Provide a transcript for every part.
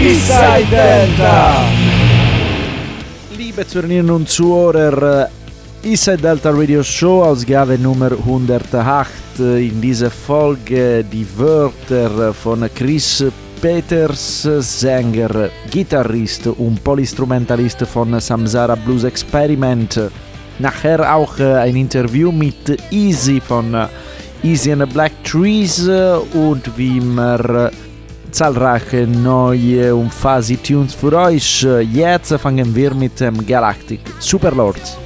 Eastside Delta! Liebe Zuhörerinnen und Zuhörer, Eastside Delta Radio Show, Ausgabe Nummer 108. In dieser Folge die Wörter von Chris Peters, Sänger, Gitarrist und Polyinstrumentalist von Samsara Blues Experiment. Nachher auch ein Interview mit Easy von Easy and the Black Trees und wie immer zahlreiche neue und fuzzy Tunes für euch. Jetzt fangen wir mit dem Galactic Superlords.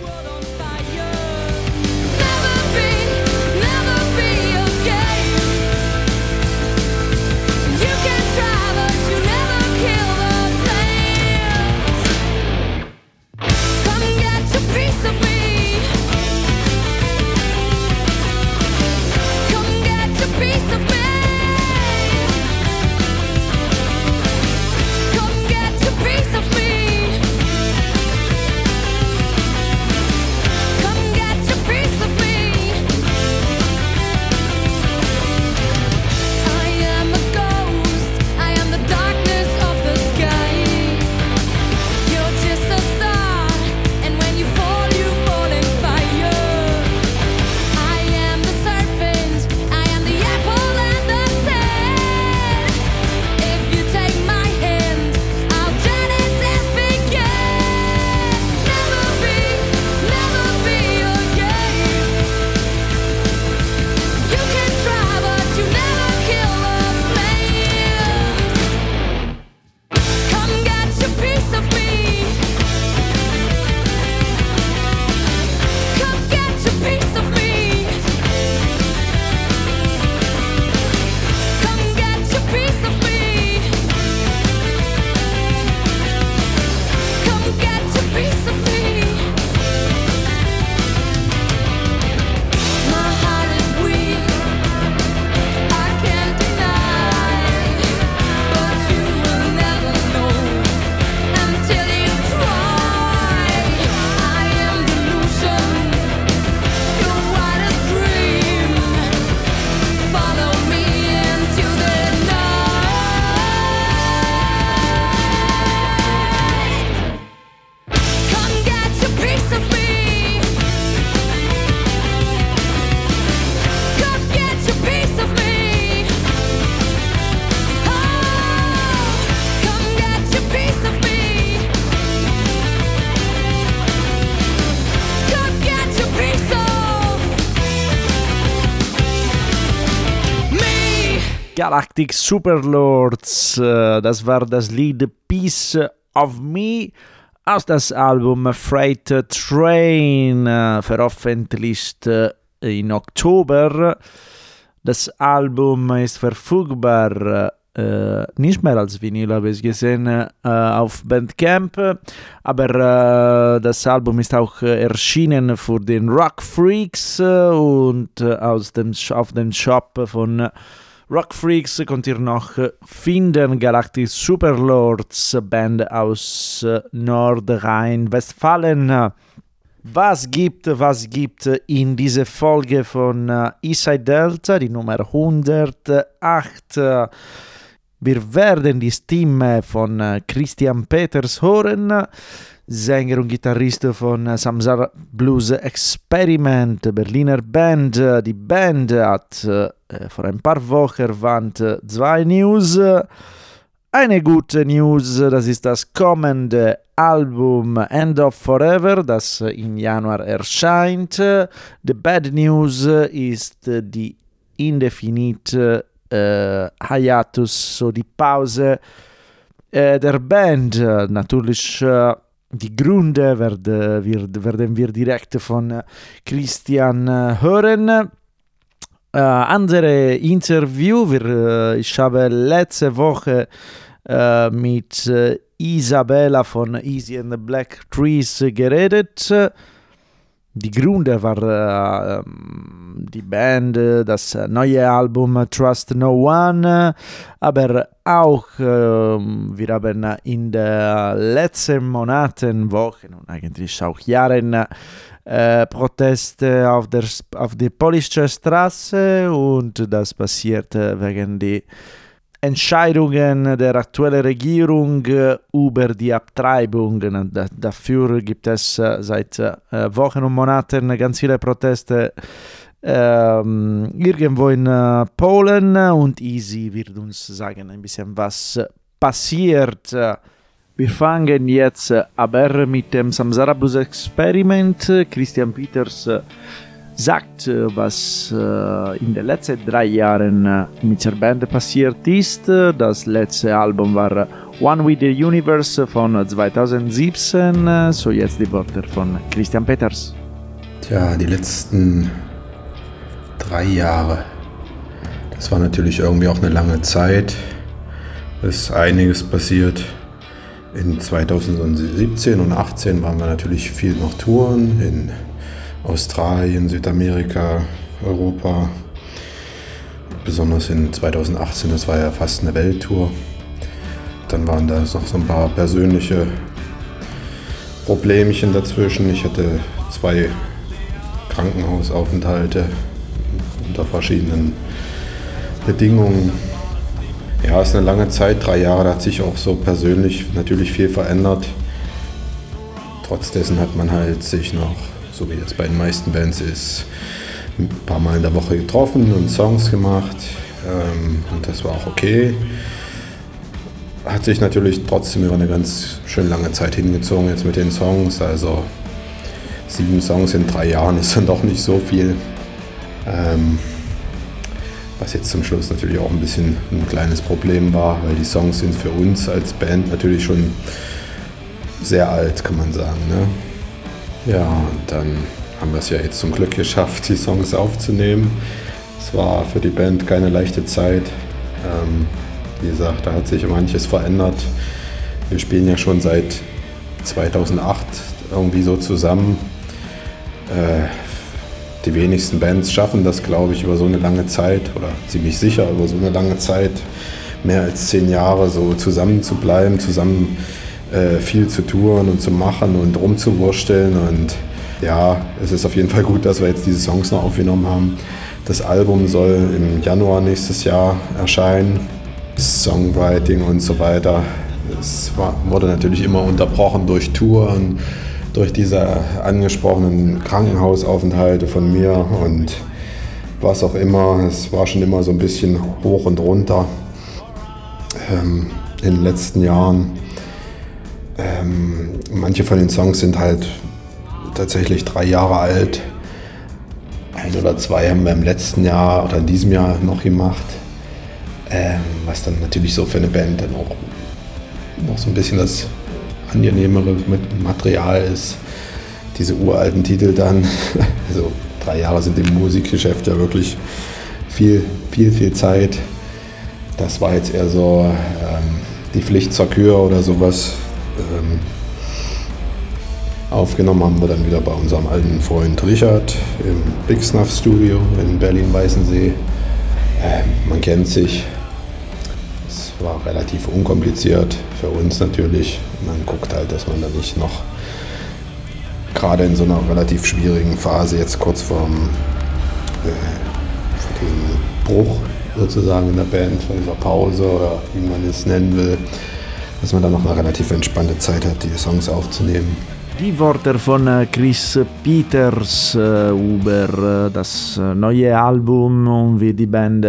Galactic Superlords. Äh, das war das Lied Piece of Me aus das Album Freight Train, äh, veröffentlicht äh, in Oktober. Das Album ist verfügbar äh, nicht mehr als Vinyl, habe ich gesehen, äh, auf Bandcamp. Aber äh, das Album ist auch erschienen für den Rock Freaks und aus dem, auf dem Shop von Rock Freaks könnt ihr noch finden. Galactic Superlords, Band aus Nordrhein-Westfalen. Was gibt, was gibt in dieser Folge von Eastside Delta, die Nummer 108? Wir werden die Stimme von Christian Peters hören. Sänger und Gitarrist von Samsar Blues Experiment, Berliner Band. Die Band hat vor ein paar Wochen erwähnt zwei News. Eine gute News, das ist das kommende Album End of Forever, das im Januar erscheint. The Bad News ist die indefinite äh, Hiatus, so die Pause äh, der Band. Natürlich äh, die Gründe werden wir, werden wir direkt von Christian hören. Äh, andere Interview, wir, ich habe letzte Woche äh, mit Isabella von Easy and the Black Trees geredet. Die Gründe war die Band, das neue Album Trust No One, aber auch wir haben in den letzten Monaten, Wochen und eigentlich auch Jahren äh, Proteste auf der, auf der Polnische Straße und das passierte wegen der Entscheidungen der aktuellen Regierung über die Abtreibungen. dafür gibt es seit Wochen und Monaten ganz viele Proteste ähm, irgendwo in Polen und Easy wird uns sagen ein bisschen, was passiert. Wir fangen jetzt aber mit dem Samsara Blues Experiment. Christian Peters sagt, was in den letzten drei Jahren mit der Band passiert ist. Das letzte Album war One with the Universe von 2017. So jetzt die Worte von Christian Peters. Tja, die letzten drei Jahre. Das war natürlich irgendwie auch eine lange Zeit. Es ist einiges passiert. In 2017 und 2018 waren wir natürlich viel noch Touren in Australien, Südamerika, Europa. Besonders in 2018, das war ja fast eine Welttour. Dann waren da noch so ein paar persönliche Problemchen dazwischen. Ich hatte zwei Krankenhausaufenthalte unter verschiedenen Bedingungen. Ja, es ist eine lange Zeit, drei Jahre, da hat sich auch so persönlich natürlich viel verändert. Trotz dessen hat man halt sich noch so wie das bei den meisten Bands ist, ein paar Mal in der Woche getroffen und Songs gemacht. Ähm, und das war auch okay. Hat sich natürlich trotzdem über eine ganz schön lange Zeit hingezogen jetzt mit den Songs. Also sieben Songs in drei Jahren ist dann doch nicht so viel. Ähm, was jetzt zum Schluss natürlich auch ein bisschen ein kleines Problem war, weil die Songs sind für uns als Band natürlich schon sehr alt, kann man sagen. Ne? Ja, und dann haben wir es ja jetzt zum Glück geschafft, die Songs aufzunehmen. Es war für die Band keine leichte Zeit. Ähm, wie gesagt, da hat sich manches verändert. Wir spielen ja schon seit 2008 irgendwie so zusammen. Äh, die wenigsten Bands schaffen das, glaube ich, über so eine lange Zeit oder ziemlich sicher über so eine lange Zeit, mehr als zehn Jahre so zusammen zu bleiben, zusammen äh, viel zu touren und zu machen und rumzuwursteln. Und ja, es ist auf jeden Fall gut, dass wir jetzt diese Songs noch aufgenommen haben. Das Album soll im Januar nächstes Jahr erscheinen. Songwriting und so weiter. Es war, wurde natürlich immer unterbrochen durch Touren, durch diese angesprochenen Krankenhausaufenthalte von mir und was auch immer. Es war schon immer so ein bisschen hoch und runter ähm, in den letzten Jahren. Ähm, manche von den Songs sind halt tatsächlich drei Jahre alt. Ein oder zwei haben wir im letzten Jahr oder in diesem Jahr noch gemacht. Ähm, was dann natürlich so für eine Band dann auch noch so ein bisschen das angenehmere Material ist. Diese uralten Titel dann. Also drei Jahre sind im Musikgeschäft ja wirklich viel, viel, viel Zeit. Das war jetzt eher so ähm, die Pflicht zur Kür oder sowas ähm, aufgenommen haben wir dann wieder bei unserem alten Freund Richard im Big Snuff Studio in Berlin-Weißensee. Ähm, man kennt sich. Es war relativ unkompliziert für uns natürlich. Man guckt halt, dass man da nicht noch gerade in so einer relativ schwierigen Phase jetzt kurz vorm äh, dem Bruch sozusagen in der Band, von dieser Pause oder wie man es nennen will, dass man dann noch eine relativ entspannte Zeit hat, die Songs aufzunehmen. Die Worte von äh, Chris Peters äh, über äh, das neue Album und wie die Band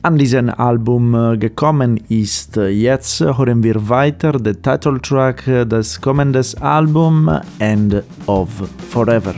an diesem Album gekommen ist. Jetzt hören wir weiter den Titeltrack des kommenden Albums End of Forever.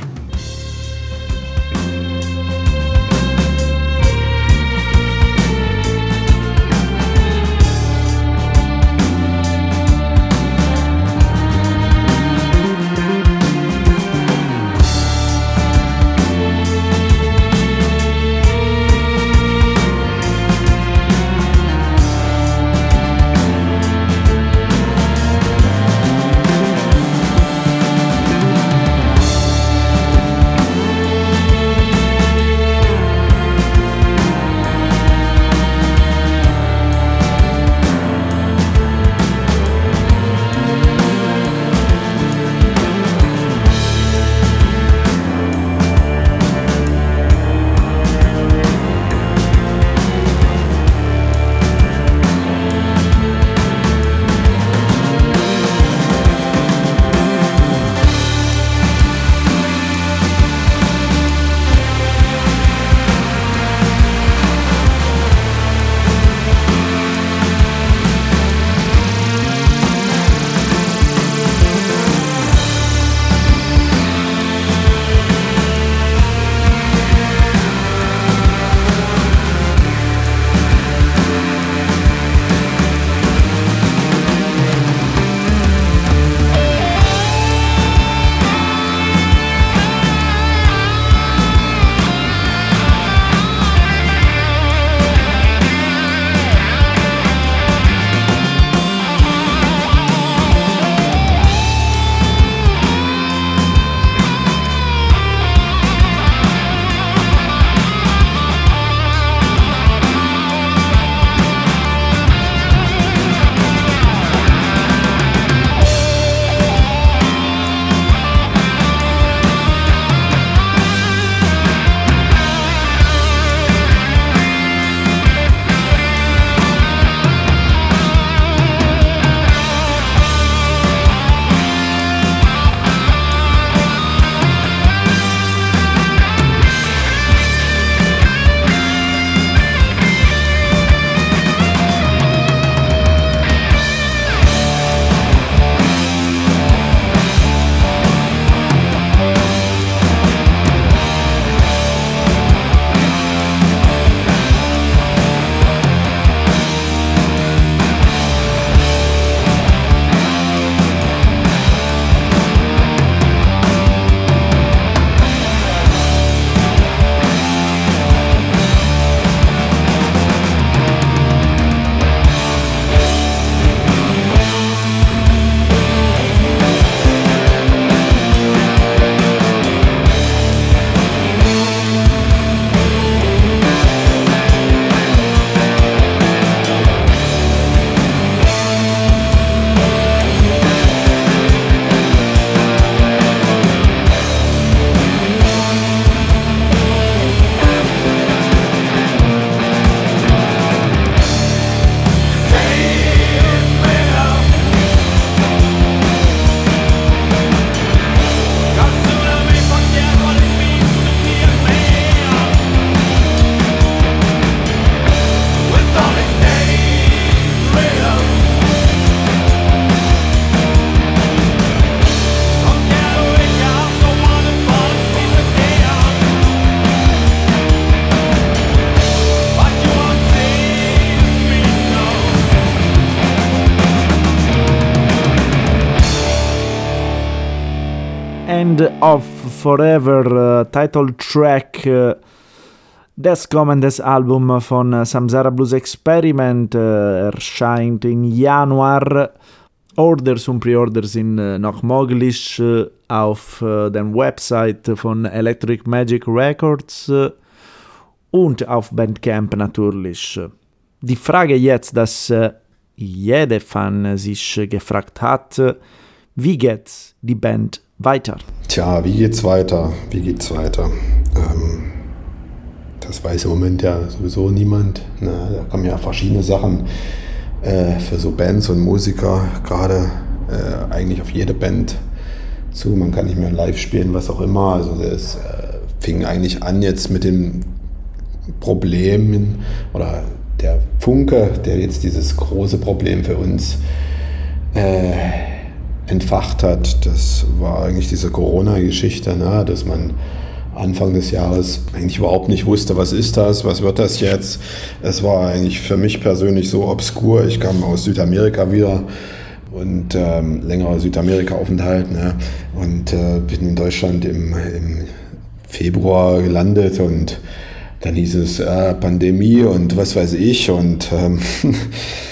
End of Forever, uh, Title Track uh, des kommendes Album von Samsara Blues Experiment erscheint im Januar. Orders und Preorders sind noch möglich auf der Website von Electric Magic Records und auf Bandcamp natürlich. Die Frage jetzt, dass jeder Fan sich gefragt hat, wie geht die Band weiter? Tja, wie geht's weiter? Wie geht's weiter? Ähm, das weiß im Moment ja sowieso niemand. Ne? Da kommen ja verschiedene Sachen äh, für so Bands und Musiker, gerade äh, eigentlich auf jede Band zu. Man kann nicht mehr live spielen, was auch immer. Also es äh, fing eigentlich an jetzt mit den Problemen oder der Funke, der jetzt dieses große Problem für uns äh, entfacht hat, das war eigentlich diese Corona-Geschichte, ne? dass man Anfang des Jahres eigentlich überhaupt nicht wusste, was ist das, was wird das jetzt. Es war eigentlich für mich persönlich so obskur. Ich kam aus Südamerika wieder und ähm, längerer Südamerika-Aufenthalt ne? und äh, bin in Deutschland im, im Februar gelandet und dann hieß es äh, Pandemie und was weiß ich und ähm, äh,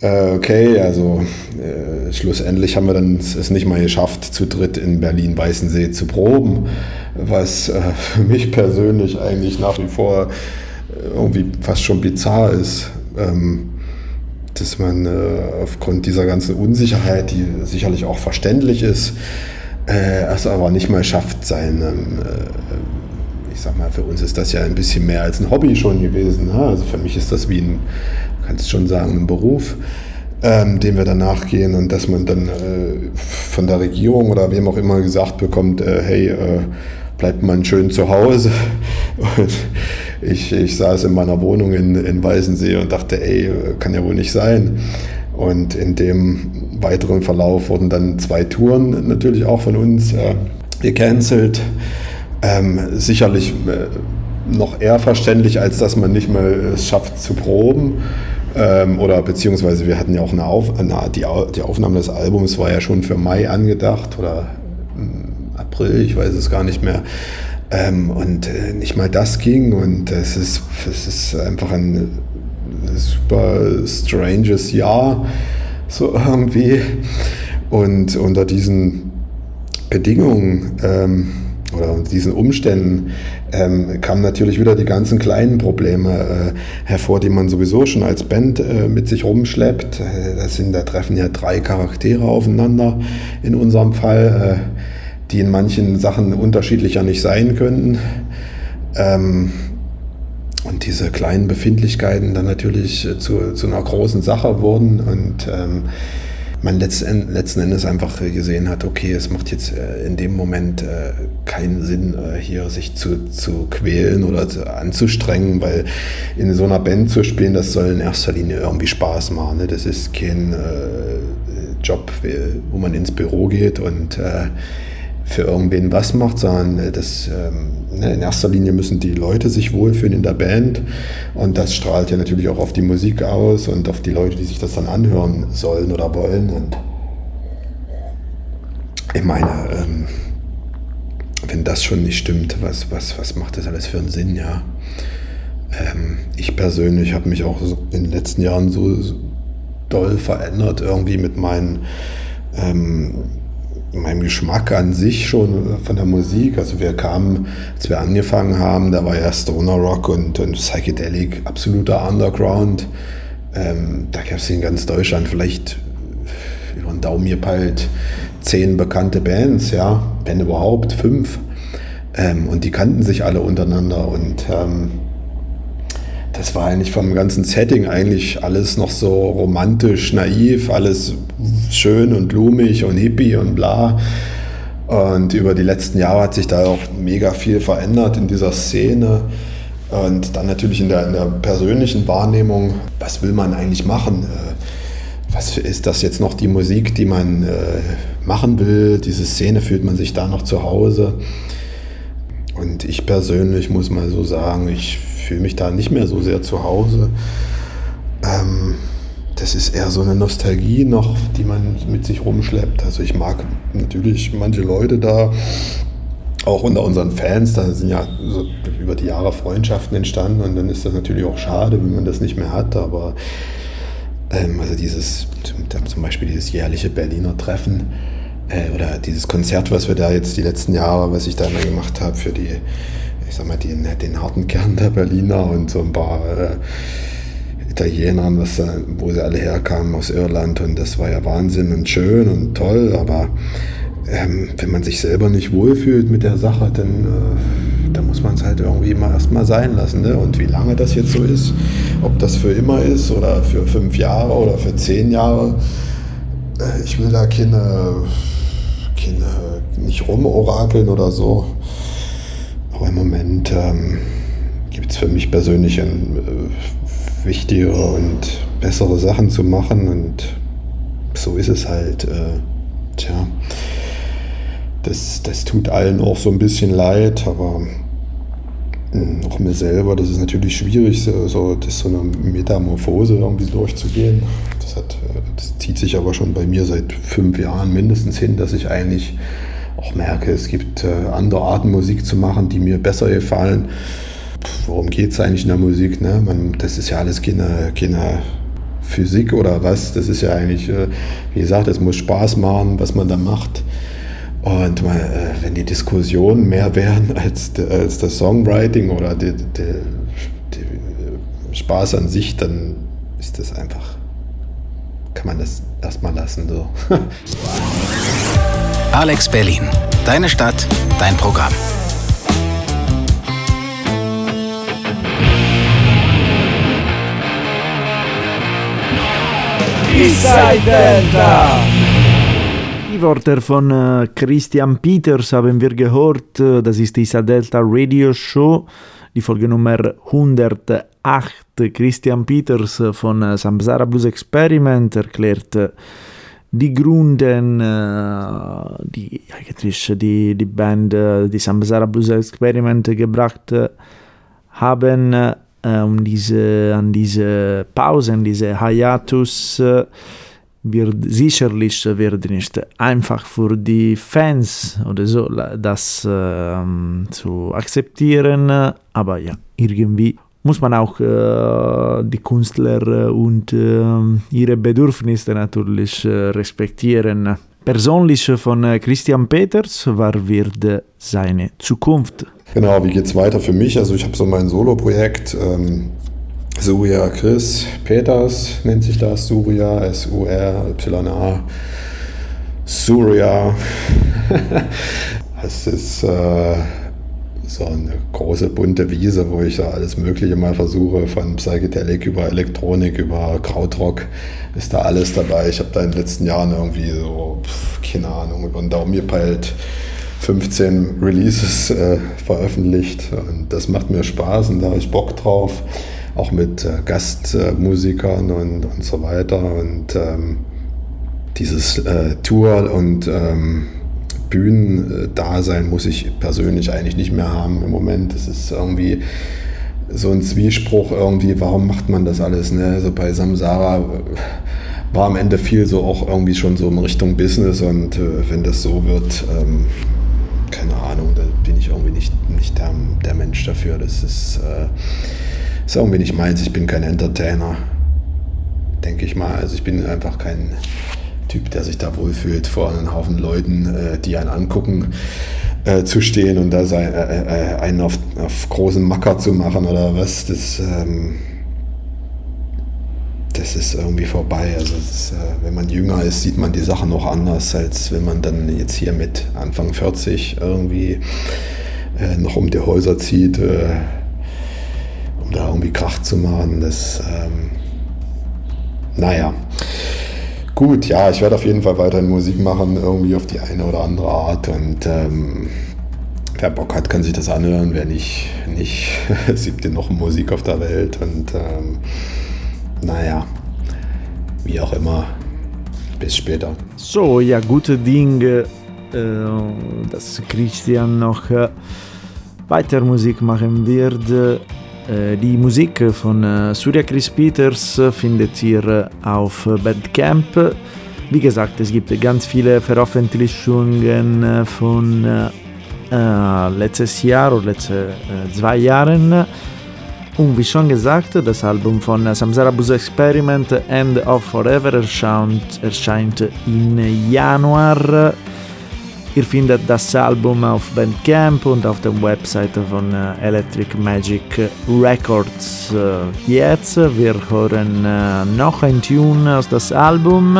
okay, also äh, schlussendlich haben wir dann es nicht mal geschafft, zu dritt in Berlin-Weißensee zu proben, was äh, für mich persönlich eigentlich nach wie vor äh, irgendwie fast schon bizarr ist. Ähm, dass man äh, aufgrund dieser ganzen Unsicherheit, die sicherlich auch verständlich ist, es aber nicht mal schafft, seinen ich sag mal, für uns ist das ja ein bisschen mehr als ein Hobby schon gewesen. Ne? Also für mich ist das wie ein, kannst schon sagen, ein Beruf, ähm, dem wir dann nachgehen und dass man dann äh, von der Regierung oder wem auch immer gesagt bekommt, äh, hey, äh, bleibt man schön zu Hause. Und ich, ich saß in meiner Wohnung in, in Weißensee und dachte, ey, kann ja wohl nicht sein. Und in dem weiteren Verlauf wurden dann zwei Touren natürlich auch von uns äh, gecancelt. Ähm, sicherlich äh, noch eher verständlich, als dass man nicht mehr es schafft zu proben. Ähm, oder beziehungsweise wir hatten ja auch eine, Auf eine die, die Aufnahme des Albums war ja schon für Mai angedacht oder äh, April, ich weiß es gar nicht mehr. Ähm, und äh, nicht mal das ging und es ist, es ist einfach ein super stranges Jahr, so irgendwie. Und unter diesen Bedingungen ähm, oder diesen Umständen ähm, kamen natürlich wieder die ganzen kleinen Probleme äh, hervor, die man sowieso schon als Band äh, mit sich rumschleppt. Äh, das sind, da treffen ja drei Charaktere aufeinander in unserem Fall, äh, die in manchen Sachen unterschiedlicher nicht sein könnten. Ähm, und diese kleinen Befindlichkeiten dann natürlich zu, zu einer großen Sache wurden und ähm, man letzten, Endes einfach gesehen hat, okay, es macht jetzt äh, in dem Moment äh, keinen Sinn, äh, hier sich zu, zu quälen oder zu, anzustrengen, weil in so einer Band zu spielen, das soll in erster Linie irgendwie Spaß machen. Ne? Das ist kein Job, wo man ins Büro geht und für irgendwen was macht, sondern das, ähm, ne, in erster Linie müssen die Leute sich wohlfühlen in der Band und das strahlt ja natürlich auch auf die Musik aus und auf die Leute, die sich das dann anhören sollen oder wollen. Und ich meine, ähm, wenn das schon nicht stimmt, was, was, was macht das alles für einen Sinn, ja? Ähm, ich persönlich habe mich auch in den letzten Jahren so doll verändert, irgendwie mit meinen ähm, meinem Geschmack an sich schon von der Musik. Also wir kamen, als wir angefangen haben, da war ja Stoner Rock und, und Psychedelic absoluter Underground. Ähm, da gab es in ganz Deutschland vielleicht über den Daumen gepeilt zehn bekannte Bands, ja, wenn überhaupt fünf. Ähm, und die kannten sich alle untereinander und ähm, das war eigentlich vom ganzen Setting eigentlich alles noch so romantisch, naiv, alles schön und blumig und hippie und bla. Und über die letzten Jahre hat sich da auch mega viel verändert in dieser Szene. Und dann natürlich in der, in der persönlichen Wahrnehmung, was will man eigentlich machen? Äh, was ist das jetzt noch die Musik, die man äh, machen will? Diese Szene fühlt man sich da noch zu Hause. Und ich persönlich muss mal so sagen, ich fühle mich da nicht mehr so sehr zu Hause. Ähm, es ist eher so eine Nostalgie noch, die man mit sich rumschleppt. Also ich mag natürlich manche Leute da, auch unter unseren Fans, da sind ja so über die Jahre Freundschaften entstanden und dann ist das natürlich auch schade, wenn man das nicht mehr hat, aber ähm, also dieses, zum Beispiel dieses jährliche Berliner Treffen äh, oder dieses Konzert, was wir da jetzt die letzten Jahre, was ich da immer gemacht habe für die, ich sag mal, den, den harten Kern der Berliner und so ein paar äh, Italienern, was, wo sie alle herkamen aus Irland und das war ja Wahnsinn und schön und toll, aber ähm, wenn man sich selber nicht wohlfühlt mit der Sache, dann, äh, dann muss man es halt irgendwie mal erstmal sein lassen. Ne? Und wie lange das jetzt so ist, ob das für immer ist oder für fünf Jahre oder für zehn Jahre, äh, ich will da keine, keine nicht rumorakeln oder so. Aber im Moment ähm, gibt es für mich persönlich ein, äh, wichtigere und bessere Sachen zu machen und so ist es halt. Äh, tja das, das tut allen auch so ein bisschen leid, aber hm, auch mir selber, das ist natürlich schwierig, so, so, das so eine Metamorphose irgendwie durchzugehen. Das, hat, das zieht sich aber schon bei mir seit fünf Jahren mindestens hin, dass ich eigentlich auch merke, es gibt äh, andere Arten Musik zu machen, die mir besser gefallen. Worum geht es eigentlich in der Musik? Ne? Man, das ist ja alles keine, keine Physik oder was. Das ist ja eigentlich, äh, wie gesagt, es muss Spaß machen, was man da macht. Und mal, äh, wenn die Diskussionen mehr wären als, als das Songwriting oder der Spaß an sich, dann ist das einfach, kann man das erstmal lassen. So. Alex Berlin, deine Stadt, dein Programm. Eastside. Die Worte von äh, Christian Peters haben wir gehört. Das ist die Delta Radio Show, die Folge Nummer 108. Christian Peters von äh, Samsara Blues Experiment erklärt äh, die Gründen, die eigentlich die, die Band, die Samsara Blues Experiment gebracht haben, um diese, an diese Pause, an diese Hiatus wird sicherlich wird nicht einfach für die Fans oder so das äh, zu akzeptieren, aber ja, irgendwie muss man auch äh, die Künstler und äh, ihre Bedürfnisse natürlich äh, respektieren. Persönlich von äh, Christian Peters war wird seine Zukunft. Genau, wie geht es weiter für mich? Also ich habe so mein Solo-Projekt. Ähm Surya Chris Peters nennt sich das, Surya, S-U-R-Y-A. Surya. Es ist äh, so eine große bunte Wiese, wo ich da alles Mögliche mal versuche, von Psychedelic über Elektronik, über Krautrock, ist da alles dabei. Ich habe da in den letzten Jahren irgendwie so, keine Ahnung, über den Daumen gepeilt. 15 Releases äh, veröffentlicht und das macht mir Spaß und da habe ich Bock drauf auch mit äh, Gastmusikern und, und so weiter. Und ähm, dieses äh, Tour und ähm, Bühnendasein muss ich persönlich eigentlich nicht mehr haben im Moment. Das ist irgendwie so ein Zwiespruch irgendwie, warum macht man das alles? Ne? Also bei Samsara war am Ende viel so auch irgendwie schon so in Richtung Business und äh, wenn das so wird, ähm, keine Ahnung, da bin ich irgendwie nicht, nicht der, der Mensch dafür. Das ist äh, ist irgendwie nicht meins. Ich bin kein Entertainer, denke ich mal. Also ich bin einfach kein Typ, der sich da wohlfühlt, vor einem Haufen Leuten, äh, die einen angucken, äh, zu stehen und da sein, äh, äh, einen auf, auf großen Macker zu machen oder was. Das, ähm, das ist irgendwie vorbei. Also ist, äh, wenn man jünger ist, sieht man die Sachen noch anders, als wenn man dann jetzt hier mit Anfang 40 irgendwie äh, noch um die Häuser zieht um da irgendwie Krach zu machen. Das, ähm, naja. Gut, ja, ich werde auf jeden Fall weiterhin Musik machen, irgendwie auf die eine oder andere Art. Und ähm, wer Bock hat, kann sich das anhören. Wer nicht, nicht sieht den noch Musik auf der Welt. Und ähm, naja, wie auch immer. Bis später. So, ja, gute Dinge, äh, dass Christian noch äh, weiter Musik machen wird. Äh, die Musik von äh, Surya Chris Peters findet ihr auf Bandcamp. Wie gesagt, es gibt ganz viele Veröffentlichungen von äh, letztes Jahr oder letzte äh, zwei Jahren. Und wie schon gesagt, das Album von Samsara Bus Experiment End of Forever erscheint, erscheint im Januar. Ihr findet das Album auf Bandcamp und auf der Webseite von äh, Electric Magic Records. Äh, jetzt, wir hören äh, noch ein Tune aus das Album.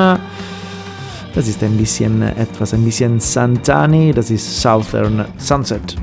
Das ist ein bisschen etwas, ein bisschen Santani, das ist Southern Sunset.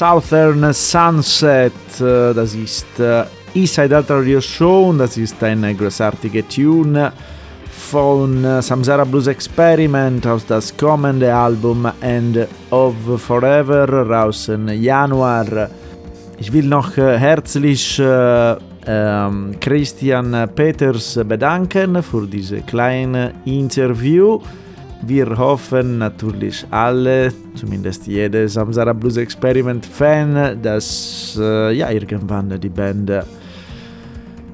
Southern Sunset, äh, das ist äh, Eastside Delta Radio Show und das ist eine großartige Tune von äh, Samsara Blues Experiment aus das kommende Album End of Forever raus im Januar. Ich will noch herzlich äh, ähm, Christian Peters bedanken für dieses kleine Interview. Wir hoffen natürlich alle, zumindest jeder Samsara Blues Experiment Fan, dass äh, ja irgendwann die Band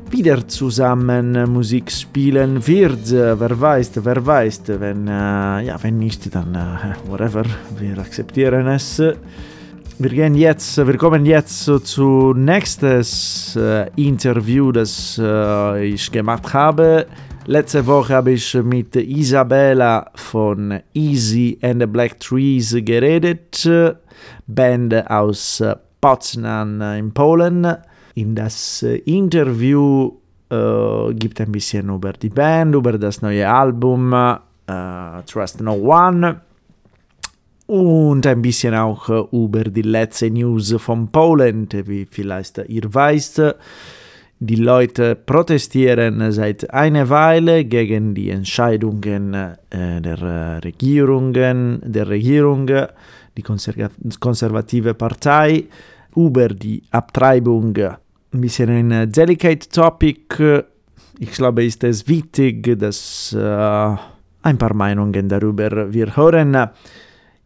wieder zusammen Musik spielen wird. Wer weiß, wer weiß, wenn, äh, ja, wenn nicht, dann äh, whatever, wir akzeptieren es. Wir gehen jetzt, wir kommen jetzt zu nächstes äh, Interview, das äh, ich gemacht habe. Letzte Woche habe ich mit Isabella von Easy and the Black Trees geredet, Band aus Poznań in Polen. In das Interview äh, gibt ein bisschen über die Band, über das neue Album äh, Trust No One und ein bisschen auch äh, über die letzte News von Polen, wie vielleicht ihr weißt. Die Leute protestieren seit einer Weile gegen die Entscheidungen äh, der Regierungen, der Regierung, die konservative Partei, über die Abtreibung. Ein bisschen ein delicate Topic. Ich glaube, ist es wichtig, dass äh, ein paar Meinungen darüber wir hören.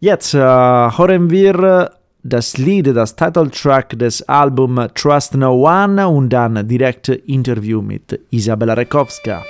Jetzt äh, hören wir das Lied, das Titeltrack des Albums Trust No One und dann direkt Interview mit Isabella Rekowska.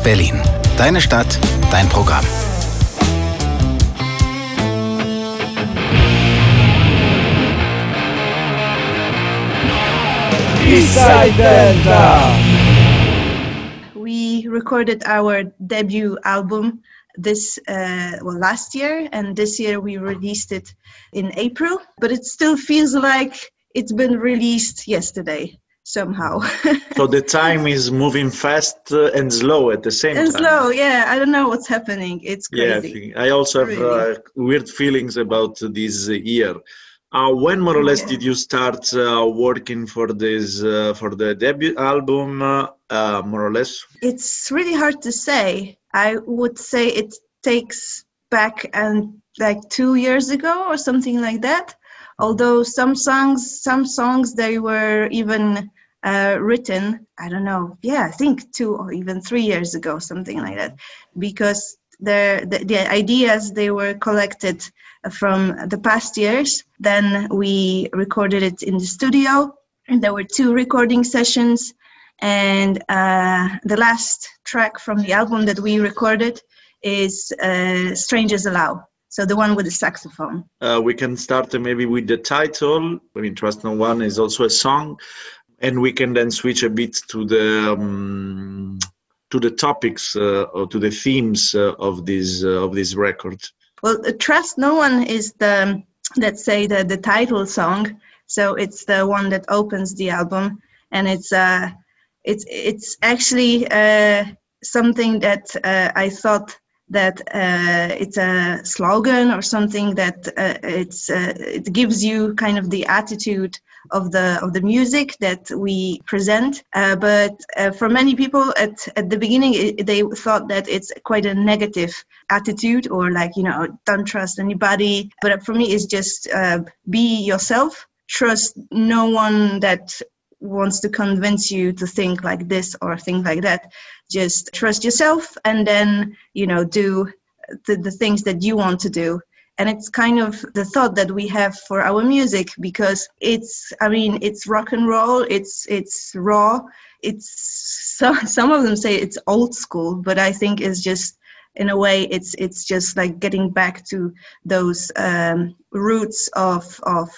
Berlin. Deine Stadt, dein Programm. We recorded our debut album this uh, well last year and this year we released it in april but it still feels like it's been released yesterday somehow. So the time is moving fast uh, and slow at the same and time. slow yeah i don't know what's happening it's yeah I, crazy. I also have Really. uh, weird feelings about this year. Uh, when more or less Yeah. did you start uh, working for this uh, for the debut album uh, uh, more or less? It's really hard to say. I would say it takes back and like two years ago or something like that although some songs some songs they were even uh, written i don't know yeah i think two or even three years ago something like that. Because the, the, ideas they were collected from the past years. Then we recorded it in the studio. And there were two recording sessions. And uh, the last track from the album that we recorded is uh, strangers allow so the one with the saxophone. Uh, we can start uh, maybe with the title. I mean trust no one is also a song. And we can then switch a bit to the um, to the topics uh, or to the themes uh, of this uh, of this record. Well uh, trust no one is the let's say the, the title song. So it's the one that opens the album. And it's uh it's it's actually uh something that uh, i thought that uh, it's a slogan or something that uh, it's uh, it gives you kind of the attitude of the of the music that we present. Uh, but uh, for many people at at the beginning it, they thought that it's quite a negative attitude or like you know don't trust anybody. But for me it's just uh, be yourself. Trust no one that wants to convince you to think like this or think like that just trust yourself and then you know do the, the things that you want to do. And it's kind of the thought that we have for our music because it's i mean it's rock and roll it's it's raw. It's so, some of them say it's old school but i think it's just in a way it's it's just like getting back to those um, roots of of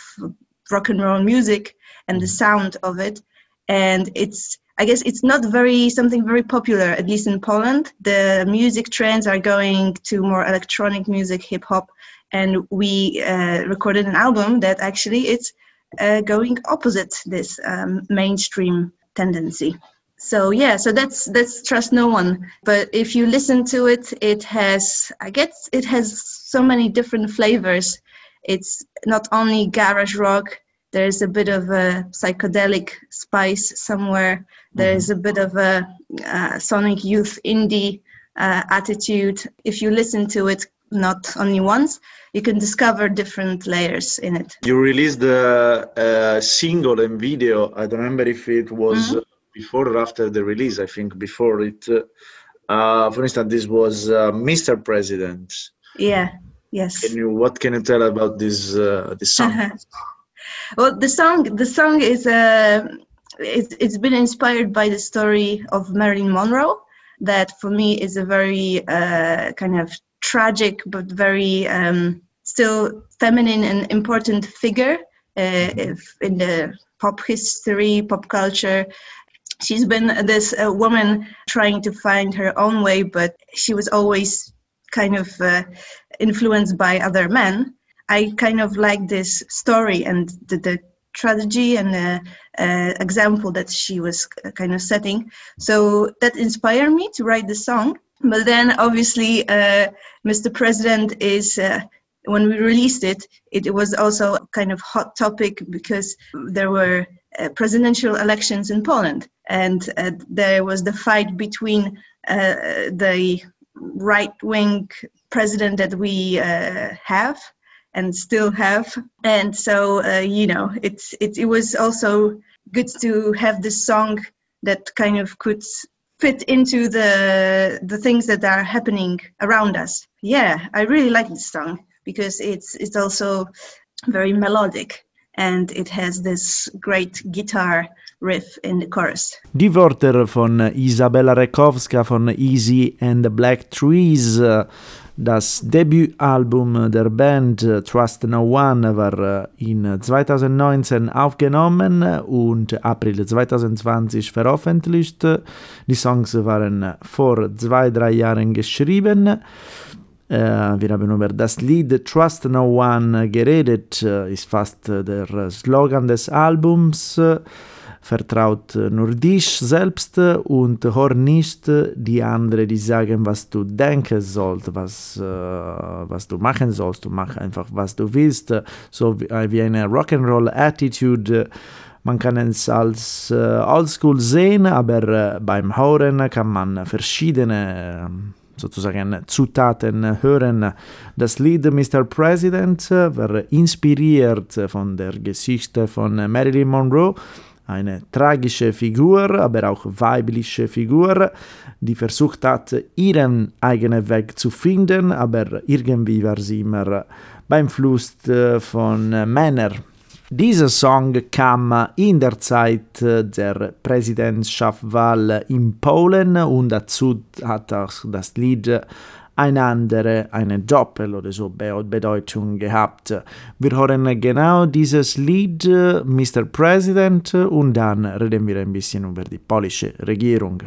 rock and roll music and the sound of it. And it's i guess it's not very something very popular at least in poland. The music trends are going to more electronic music hip hop. And we uh, recorded an album that actually it's uh, going opposite this um, mainstream tendency. So yeah so that's that's trust no one. But if you listen to it it has i guess it has so many different flavors it's not only garage rock there's a bit of a psychedelic spice somewhere. There's a bit of a uh, sonic youth indie uh, attitude. If you listen to it not only once you can discover different layers in it. You released the uh, single and video. I don't remember if it was Mhm. uh, before or after the release i think before it. Uh, uh, for instance this was uh, mr president. Yeah yes. Can you what can you tell about this uh, this song? Well the song the song is uh it's, it's been inspired by the story of marilyn monroe that for me is a very uh, kind of tragic but very um, still feminine and important figure uh, if in the pop history pop culture. She's been this uh, woman trying to find her own way but she was always kind of uh, influenced by other men I kind of like this story and the, the tragedy and the uh, example that she was kind of setting. So that inspired me to write the song. But then obviously, uh, Mr. President is. Uh, when we released it, it was also a kind of hot topic because there were uh, presidential elections in Poland, and uh, there was the fight between uh, the right-wing president that we uh, have and still have. And so uh, you know it's it, it was also good to have this song that kind of could fit into the the things that are happening around us. Yeah i really like this song because it's it's also very melodic and it has this great guitar riff in the chorus. Die Wörter von Isabella Rekowska von Easy and the Black Trees. Das Debütalbum der Band Trust No One war in 2019 aufgenommen und April 2020 veröffentlicht. Die Songs waren vor zwei, drei Jahren geschrieben. Äh, wir haben über das Lied Trust No One geredet, ist fast der Slogan des Albums vertraut nur dich selbst und hör nicht die anderen, die sagen, was du denken sollst, was, äh, was du machen sollst. Du mach einfach, was du willst. So wie, wie eine Rock'n'Roll-Attitude. Man kann es als äh, Oldschool sehen, aber äh, beim Hören kann man verschiedene sozusagen Zutaten hören. Das Lied Mr. President war inspiriert von der Geschichte von Marilyn Monroe eine tragische Figur, aber auch weibliche Figur, die versucht hat, ihren eigenen Weg zu finden, aber irgendwie war sie immer beeinflusst von Männern. Dieser Song kam in der Zeit der Präsidentschaftswahl in Polen und dazu hat auch das Lied eine andere, eine Doppel- oder so Bedeutung gehabt. Wir hören genau dieses Lied, Mr. President, und dann reden wir ein bisschen über die polnische Regierung.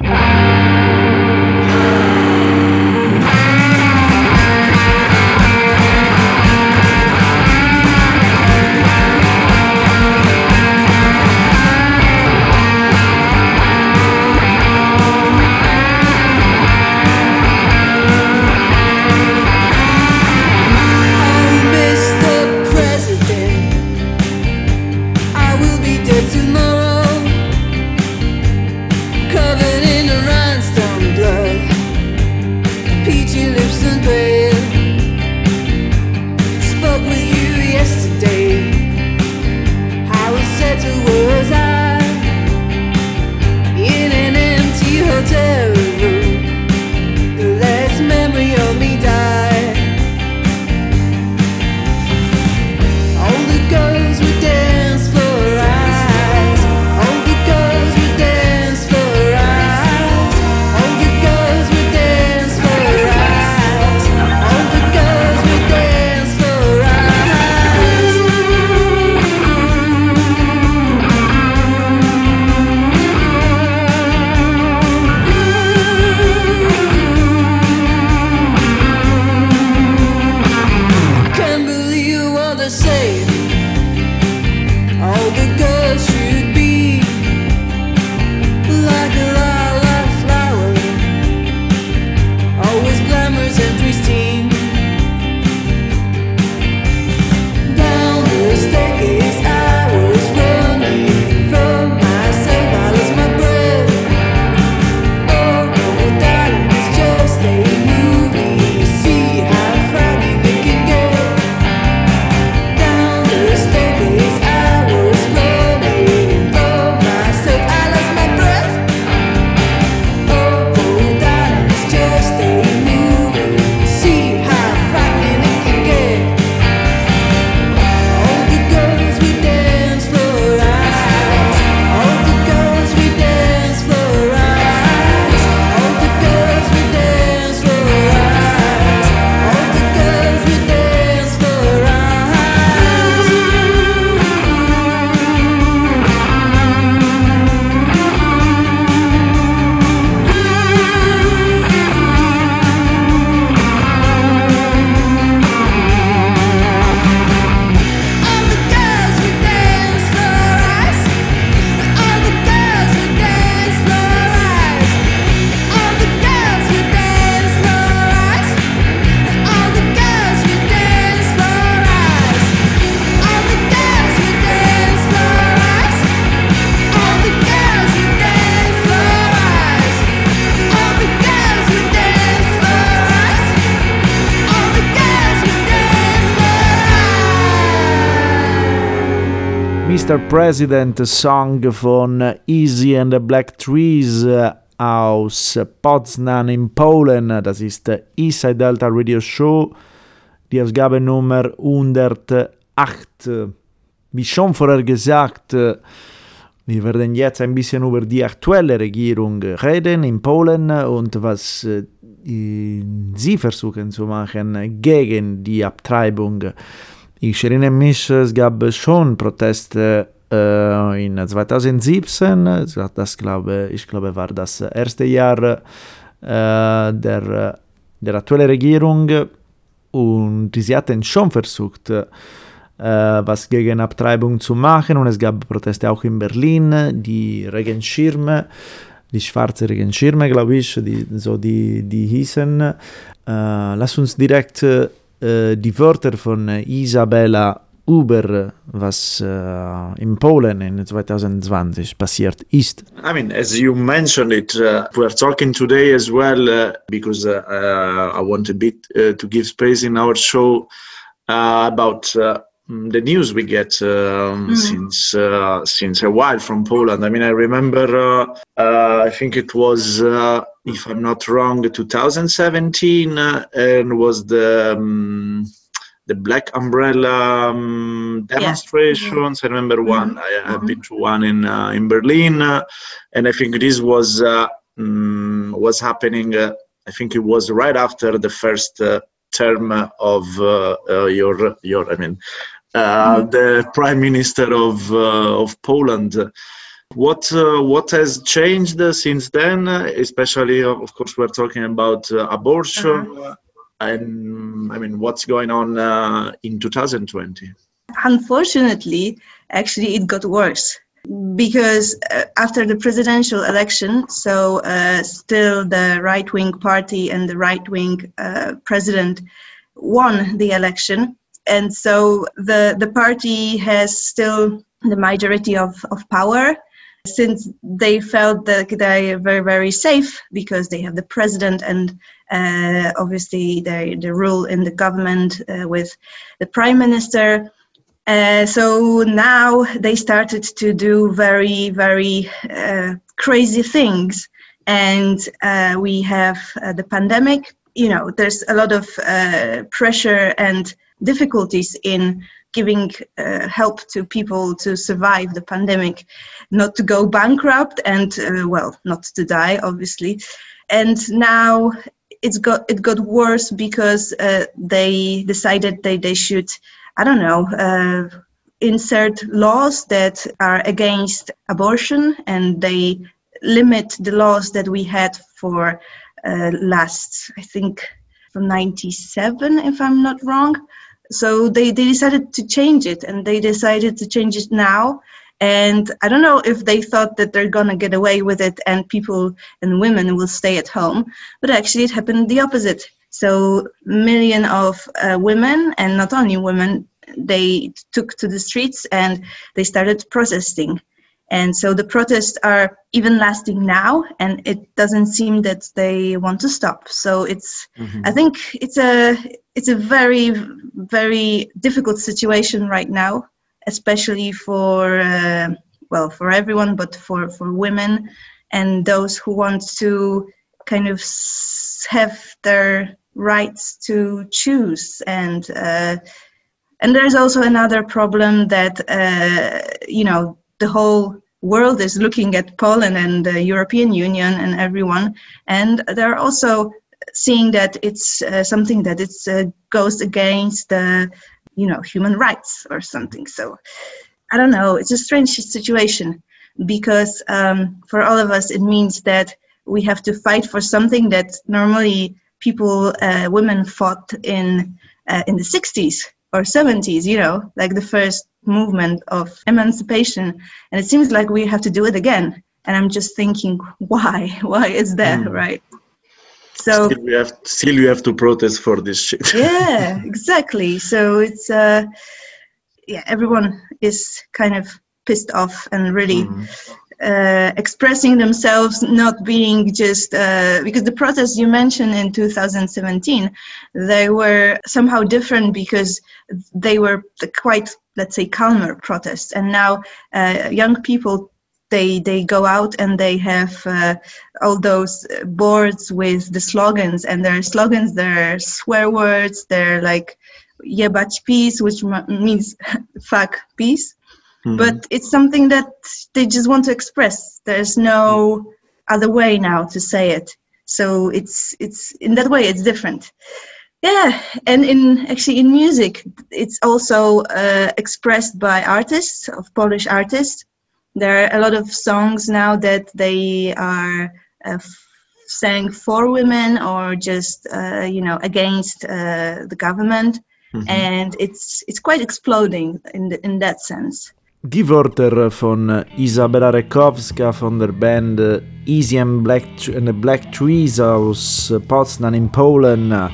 Mr. President Song von Easy and the Black Trees aus Poznan in Polen. Das ist Eastside Delta Radio Show, die Ausgabe Nummer 108. Wie schon vorher gesagt, Wir werden jetzt ein bisschen über die aktuelle Regierung reden in Polen und was äh, sie versuchen zu machen gegen die Abtreibung. Ich erinnere mich, es gab schon Proteste äh, in 2017. Das glaube, ich glaube, war das erste Jahr äh, der, der aktuellen Regierung und sie hatten schon versucht, äh, was gegen Abtreibung zu machen. Und es gab Proteste auch in Berlin, die Regenschirme, die schwarze Regenschirme, glaube ich, die, so die, die hießen. Äh, lass uns direkt die Wörter von Isabella über was uh, in Polen in 2020 passiert ist. I mean, as you mentioned it, uh, we're talking today as well uh, because I want a bit to give space in our show about Mm, the news we get um, mm. since uh, since a while from Poland. I mean, I remember. Uh, uh, I think it was, uh, if I'm not wrong, 2017, uh, and was the um, the Black Umbrella um, demonstrations. Yeah. I remember mm-hmm. one. I have mm-hmm. been to one in uh, in Berlin, and I think this was um, was happening. I think it was right after the first term of your your. I mean uh, mm-hmm. the prime minister of uh, of Poland. What uh, what has changed since then? Especially, of course, we're talking about abortion. Uh-huh. And I mean, what's going on in 2020? Unfortunately, actually, it got worse because uh, after the presidential election, so uh, still the right wing party and the right wing uh, president won the election and so the the party has still the majority of, of power since they felt that they are very very safe because they have the president and uh, obviously the the rule in the government uh, with the prime minister. Uh, so now they started to do very very uh, crazy things. And uh, we have uh, the pandemic. You know there's a lot of pressure and difficulties in giving uh, help to people to survive the pandemic, not to go bankrupt, and uh, well, not to die, obviously. And now it's got it got worse because uh, they decided that they should, I don't know, uh, insert laws that are against abortion, and they limit the laws that we had for uh, last, I think, from 97, if I'm not wrong so they, they decided to change it and they decided to change it now. And i don't know if they thought that they're gonna get away with it and people and women will stay at home but actually it happened the opposite. So million of uh, women and not only women they took to the streets and they started protesting. And so the protests are even lasting now and it doesn't seem that they want to stop. So it's mm-hmm. i think it's a it's a very very difficult situation right now especially for uh, well for everyone but for for women and those who want to kind of have their rights to choose. And uh, and there's also another problem that uh, you know the whole world is looking at Poland and the European Union and everyone, and there are also seeing that it's uh, something that it uh, goes against the, you know, human rights or something. So I don't know. It's a strange situation because um, for all of us, it means that we have to fight for something that normally people, uh, women fought in uh, in the 60s or 70s. You know, like the first movement of emancipation and it seems like we have to do it again and i'm just thinking why why is that mm. right so still we have still you have to protest for this shit. Yeah exactly. So it's uh yeah everyone is kind of pissed off and really mm. Uh, expressing themselves, not being just uh, because the protests you mentioned in 2017, they were somehow different because they were quite, let's say, calmer protests, and now uh, young people they they go out and they have uh, all those boards with the slogans and their slogans they're swear words they're like jebać peace which means fuck peace. Mm-hmm. but it's something that they just want to express. There's no other way now to say it. So it's it's in that way it's different. Yeah and in actually in music it's also uh, expressed by artists of polish artists there are a lot of songs now that they are uh, sang for women or just uh, you know against uh, the government mm-hmm. and it's it's quite exploding in the, in that sense Die Wörter von Isabella Rekowska von der Band Easy and Black, and the Black Trees aus Potsdam in Polen.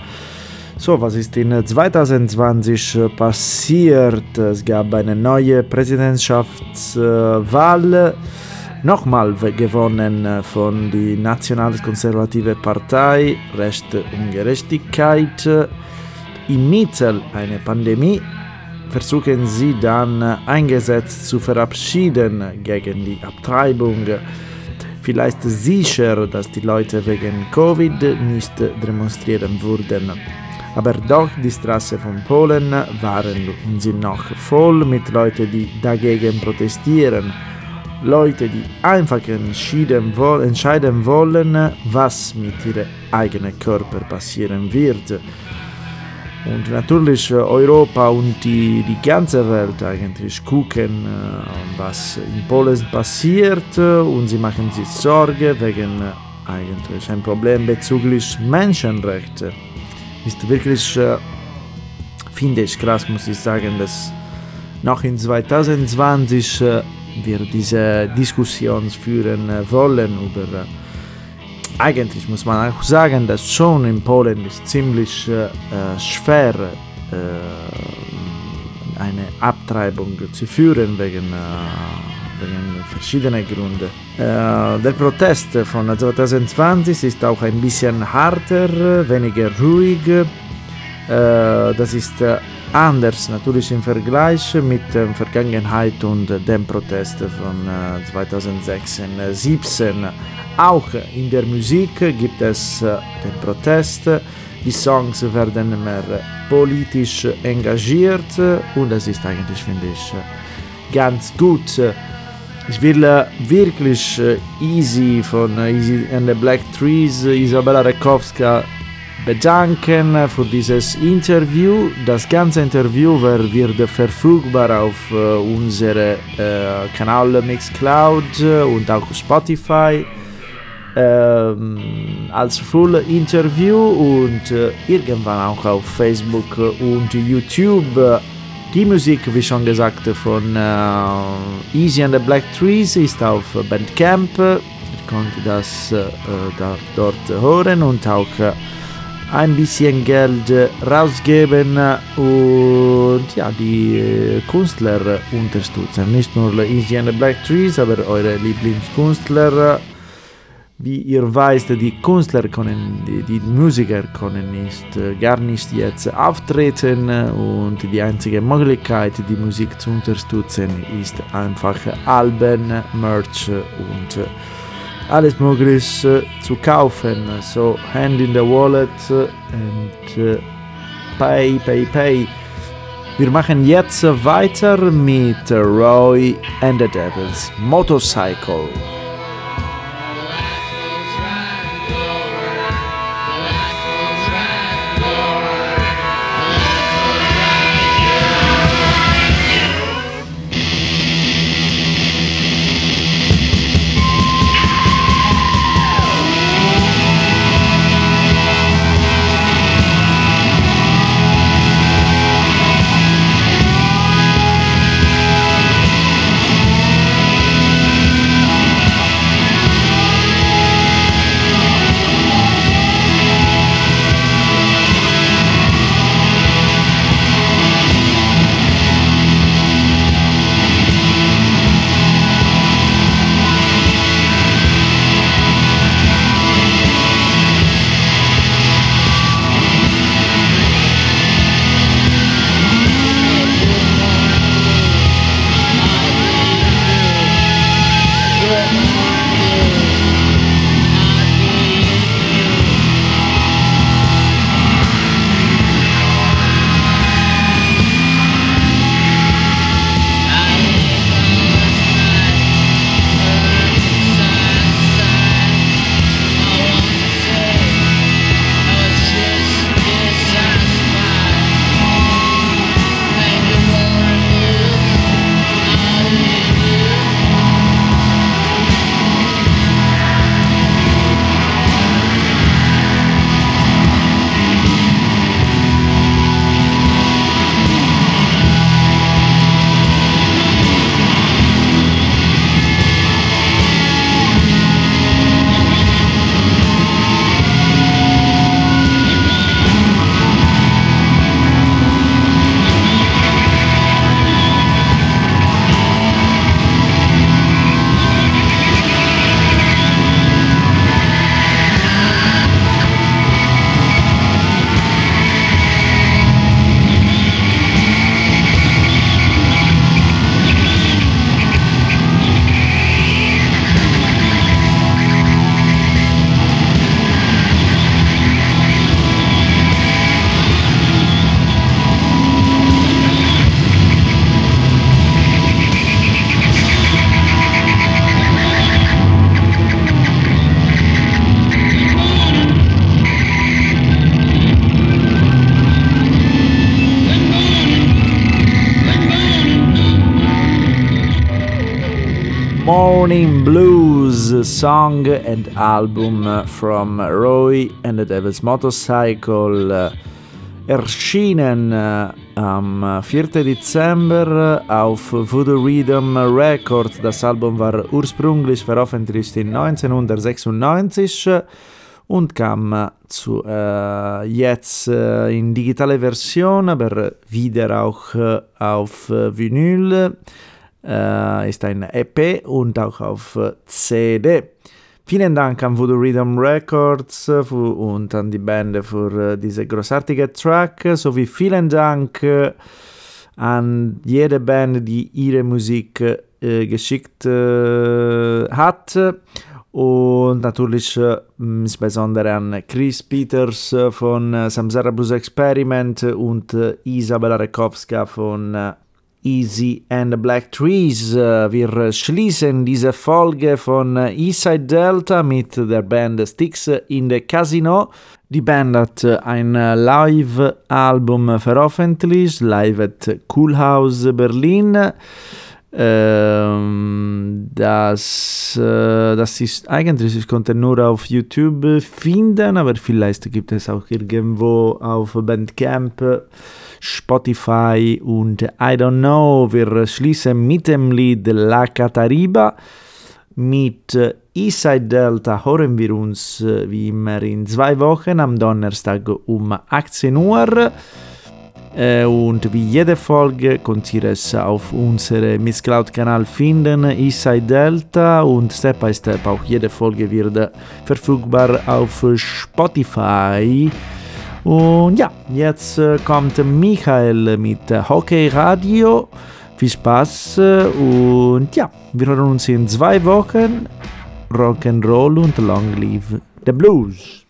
So, was ist in 2020 passiert? Es gab eine neue Präsidentschaftswahl, nochmal gewonnen von der nationalkonservative Partei Recht und Gerechtigkeit. Inmitten einer Pandemie versuchen sie dann eingesetzt zu verabschieden gegen die Abtreibung. Vielleicht sicher, dass die Leute wegen Covid nicht demonstrieren würden. Aber doch die Straßen von Polen waren sind noch voll mit Leuten, die dagegen protestieren. Leute, die einfach entscheiden, entscheiden wollen, was mit ihrem eigenen Körper passieren wird. Und natürlich Europa und die, die ganze Welt eigentlich gucken, was in Polen passiert und sie machen sich Sorge wegen eigentlich ein Problem bezüglich Menschenrechte ist wirklich, äh, finde ich krass, muss ich sagen, dass noch in 2020 äh, wir diese Diskussion führen äh, wollen über. Äh, eigentlich muss man auch sagen, dass schon in Polen ist ziemlich äh, schwer äh, eine Abtreibung zu führen wegen wegen Gründen. Äh, der Protest von 2020 ist auch ein bisschen harter, weniger ruhig. Äh, das ist anders natürlich im Vergleich mit der Vergangenheit und dem Protest von 2016, 2017. Auch in der Musik gibt es den Protest. Die Songs werden mehr politisch engagiert und das ist eigentlich, finde ich, ganz gut. Ich will äh, wirklich äh, Easy von äh, Easy and the Black Trees, Isabella Rekowska, bedanken für dieses Interview. Das ganze Interview wird verfügbar auf unserem Kanal Mixcloud und auch Spotify ähm, als Full Interview und irgendwann auch auf Facebook und YouTube. Die Musik, wie schon gesagt, von äh, Easy and the Black Trees ist auf Bandcamp. Ihr könnt das äh, da, dort hören und auch äh, ein bisschen Geld rausgeben und ja, die äh, Künstler unterstützen. Nicht nur Easy and the Black Trees, aber eure Lieblingskünstler wie ihr weißt, die Künstler können, die, die Musiker können nicht, äh, gar nicht jetzt auftreten und die einzige Möglichkeit, die Musik zu unterstützen, ist einfach Alben, Merch und äh, alles Mögliche zu kaufen. So, Hand in the Wallet und Pay, Pay, Pay. Wir machen jetzt weiter mit Roy and the Devils Motorcycle. Song and album from Roy and the Devil's Motorcycle erschienen am 4. Dezember auf Voodoo Rhythm Records. Das Album war ursprünglich veröffentlicht in 1996 und kam zu äh, jetzt äh, in digitale Version, aber wieder auch äh, auf Vinyl. Äh, ist ein EP und auch auf CD. Vielen Dank an Voodoo Rhythm Records und an die Band für diese großartige Track, sowie vielen Dank an jede Band, die ihre Musik äh, geschickt äh, hat. Und natürlich äh, insbesondere an Chris Peters von Samsara Blues Experiment und Isabella Rekowska von Easy and Black Trees. Wir schließen diese Folge von Eastside Delta mit der Band Sticks in the Casino. Die Band hat ein Live-Album veröffentlicht, live at Cool House Berlin. Ähm, das, äh, das ist eigentlich, ich konnte nur auf YouTube finden, aber vielleicht gibt es auch irgendwo auf Bandcamp, Spotify und I don't know. Wir schließen mit dem Lied La Catariba. Mit Eastside Delta hören wir uns wie immer in zwei Wochen am Donnerstag um 18 Uhr. Und wie jede Folge könnt ihr es auf unserem Miss Cloud Kanal finden, Eastside Delta und Step by Step auch jede Folge wird verfügbar auf Spotify. Und ja, jetzt kommt Michael mit Hockey Radio. Viel Spaß und ja, wir hören uns in zwei Wochen. Rock'n'Roll und Long Live the Blues.